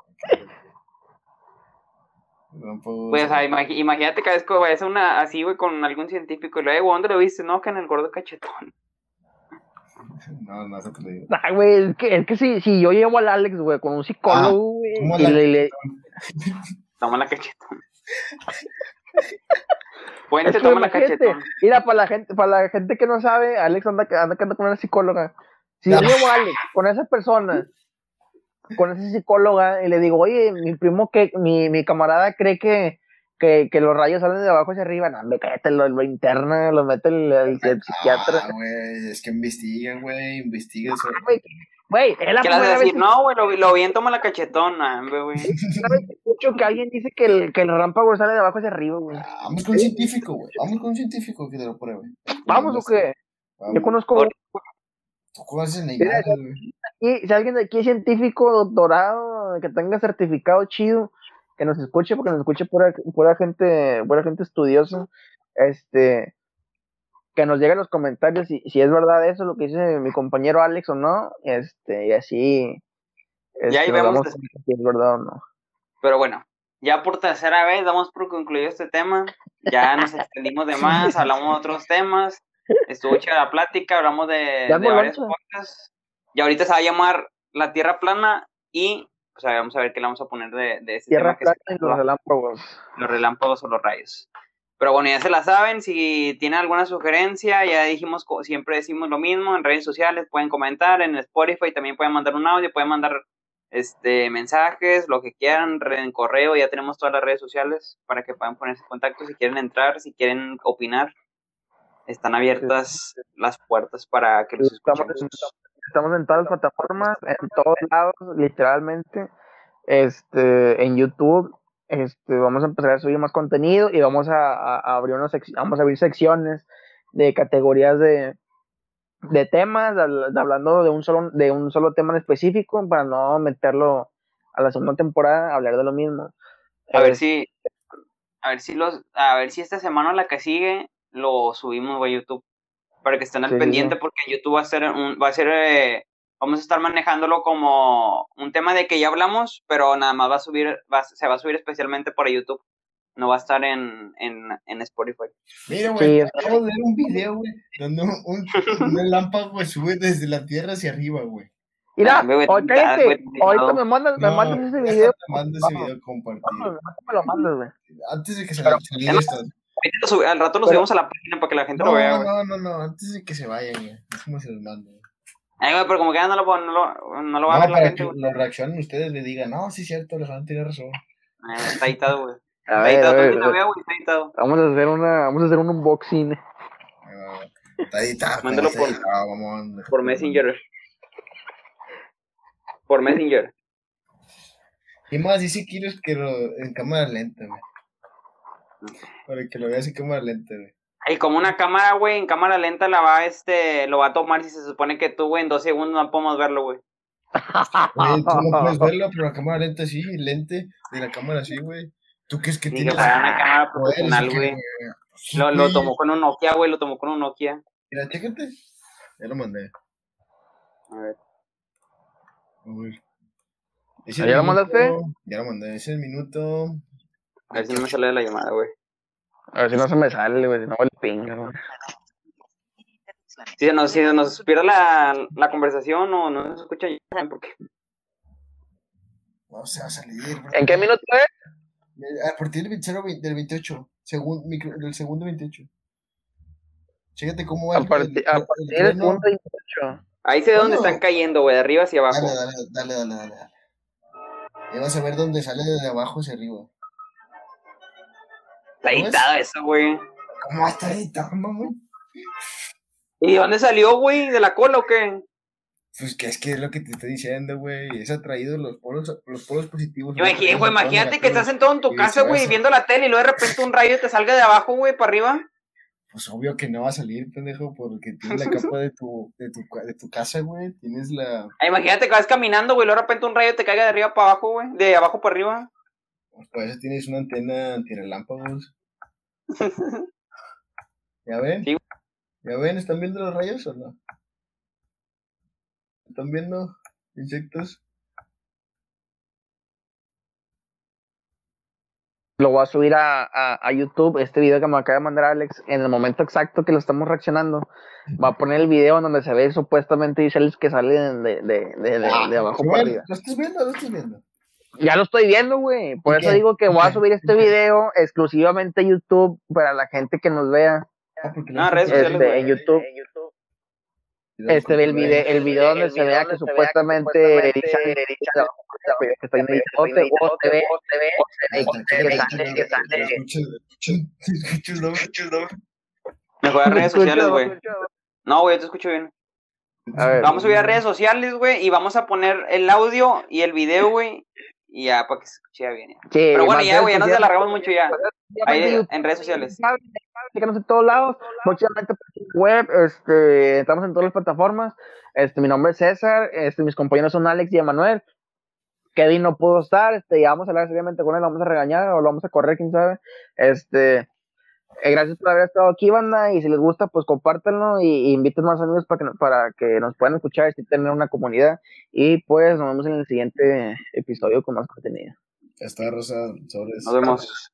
Pues, o sea, imagínate cada vez que vayas a una así, güey, con algún científico y luego, ¿dónde lo viste? No, que en el gordo cachetón. No, no se te digo. Ay, güey, es que, es que si, si yo llevo al Alex, güey, con un psicólogo, güey, y le, le... Toma la cachetón. Puente, toma la cachetón. Mira, para la gente, para la gente que no sabe, Alex anda, anda, anda con una psicóloga. Si yo llevo a Alex con esa persona con esa psicóloga y le digo, oye, mi primo, que mi, mi camarada cree que, que, que, los rayos salen de abajo hacia arriba. No, me cállate, lo, lo interna, lo mete el, el, psiquiatra. güey, es que investiga, güey, investiga eso. Güey, es la ¿Qué primera vez? No, güey, lo, lo bien, toma la cachetona, güey. escucho que alguien dice que el, que el relámpago sale de abajo hacia arriba, güey. Ah, Vamos con un científico, güey. Vamos con un científico que te lo pruebe. ¿Vamos o qué? Yo Vamos. conozco Por- ¿Tú conoces Neymar, güey? Aquí, si alguien de aquí es científico, doctorado, que tenga certificado chido, que nos escuche, porque nos escuche pura, pura gente, pura gente estudiosa, este, que nos lleguen los comentarios si, si es verdad eso, lo que dice mi compañero Alex o no, este, y así, este, ahí nos vemos si es verdad o no. Pero bueno, ya por tercera vez damos por concluido este tema. Ya nos extendimos de más, hablamos de otros temas. Estuvo chida la plática, hablamos de, de varias cosas. Y ahorita se va a llamar La Tierra Plana y pues a ver, vamos a ver qué le vamos a poner de, de este Tierra tema que plana se y los relámpagos. los relámpagos o los rayos. Pero bueno, ya se la saben, si tienen alguna sugerencia, ya dijimos, siempre decimos lo mismo, en redes sociales pueden comentar, en Spotify también pueden mandar un audio, pueden mandar este mensajes, lo que quieran, en correo, ya tenemos todas las redes sociales para que puedan ponerse en contacto si quieren entrar, si quieren opinar. Están abiertas las puertas para que los escuchemos. Estamos en todas las plataformas, en todos lados, literalmente. Este, en YouTube, este, vamos a empezar a subir más contenido y vamos a, a- abrir una sec- vamos a abrir secciones de categorías de, de temas, de hablando de un solo, de un solo tema en específico, para no meterlo a la segunda temporada, hablar de lo mismo. A ver si, a ver si los, a ver si esta semana o la que sigue lo subimos a YouTube para que estén al Sí, sí, pendiente sí. porque YouTube va a ser un, va a ser, eh, vamos a estar manejándolo como un tema de que ya hablamos, pero nada más va a subir, va, se va a subir especialmente por YouTube, no va a estar en, en, en Spotify. Mira, Sí, güey, es- acabo de ver un video, güey, donde un, un, güey, sube desde la tierra hacia arriba, güey. Mira, Ah, güey, ahorita no. me mandas, me No, mandas ese video. mando ese video compartido. Vamos, me lo mandas, güey. Antes de que se salida esto. Ahorita lo sube- al rato lo Pero- subimos a la página para que la gente lo No, vea, güey. no, no, no, antes de que se vayan, güey. ¿Cómo se los mando? Ay, güey, pero como que ya no lo, no lo, no lo va a No, ver la para que lo reaccionen ustedes, le digan, no, sí es cierto, Alejandro tiene razón. Eh, está editado, güey. A Está ver, a editado, ver, también lo veo, güey, está editado. vamos a hacer una, vamos a hacer un unboxing. Ah, Está editado. Mándalo está por- editado. Por Messenger. Por Messenger. Y más, dice kilos que lo, en cámara lenta, güey. Para que lo veas en cámara lenta, güey. Y como una cámara, güey, en cámara lenta la va, este, lo va a tomar si se supone que tú, güey, en dos segundos no podemos verlo, güey. Tú no puedes verlo, pero la cámara lenta sí, lente de la cámara sí, güey. ¿Tú crees que que tienes fuera una cámara poderes profesional, o qué, güey. Sí, Lo, lo tomó con un Nokia, güey, lo tomó con un Nokia. Mira, chécate. Ya lo mandé. A ver. Es ¿Ya lo mandaste? Ya lo mandé. Es el minuto. A ver si no me sale de la llamada, güey. A ver si no se me sale, güey, si no el pinga, güey. Si se nos, si se nos pierde la, la conversación o no se escucha, ya saben por qué. No se va a salir. bro. ¿En qué minuto es? A partir del 0, del 28. Segun, micro, del segundo 28. Chécate cómo va A el- partir, del punto 28. Ahí sé de dónde están cayendo, güey, de arriba hacia abajo. Dale, dale, dale, dale, dale. dale. Y vas a ver dónde sale desde abajo hacia arriba. Está editado eso, güey. ¿Cómo va a estar editado, mamón? ¿Y de dónde salió, güey? ¿De la cola o qué? Pues que es que es lo que te estoy diciendo, güey. Es atraído los polos, los polos positivos. Imagínate, güey, que estás sentado en tu casa, güey, viendo la tele y luego de repente un rayo te salga de abajo, güey, para arriba. Pues obvio que no va a salir, pendejo, porque tienes la capa de tu, de tu, de tu casa, güey. Tienes la. Ah, Imagínate que vas caminando, güey, y luego de repente un rayo te caiga de arriba para abajo, güey, de abajo para arriba. Pues por eso tienes una antena antirrelámpagos. ¿Ya ven? Sí. ¿Ya ven? ¿Están viendo los rayos o no? ¿Están viendo insectos? Lo voy a subir a, a, a YouTube, este video que me acaba de mandar Alex, en el momento exacto que lo estamos reaccionando. Va a poner el video donde se ve supuestamente dice Alex que sale de, de, de, de, de- de abajo para arriba. ¿Lo estás viendo lo estás viendo? Ya lo estoy viendo, güey. Por ¿Y eso qué? digo que ¿Y voy a subir este video exclusivamente a YouTube para la gente que nos vea Ah, porque Ah, redes sociales, este, güey. en YouTube. Este ve el video, el video donde se vea que supuestamente dicen de abajo para arriba, que estoy meditando, o se ve, o se ve que sale, que. Mejor las redes sociales, güey. No, güey, yo te escucho bien. Vamos a subir a redes sociales, güey, y vamos a poner el audio y el video, güey, y ya, para que se escuche bien. Pero bueno, ya, güey, ya nos alargamos mucho ya. Ahí en redes sociales. Síganos en todos lados, próximamente web, este, estamos en todas las plataformas. Este, mi nombre es César, este, mis compañeros son Alex y Emanuel. Kevin no pudo estar, este, ya vamos a hablar seriamente con él, lo vamos a regañar o lo vamos a correr, quién sabe. Este, gracias por haber estado aquí, banda, y si les gusta, pues compártanlo y, inviten más amigos para que, para que nos puedan escuchar y tener una comunidad. Y pues nos vemos en el siguiente episodio con más contenido. está, Rosa. Nos vemos.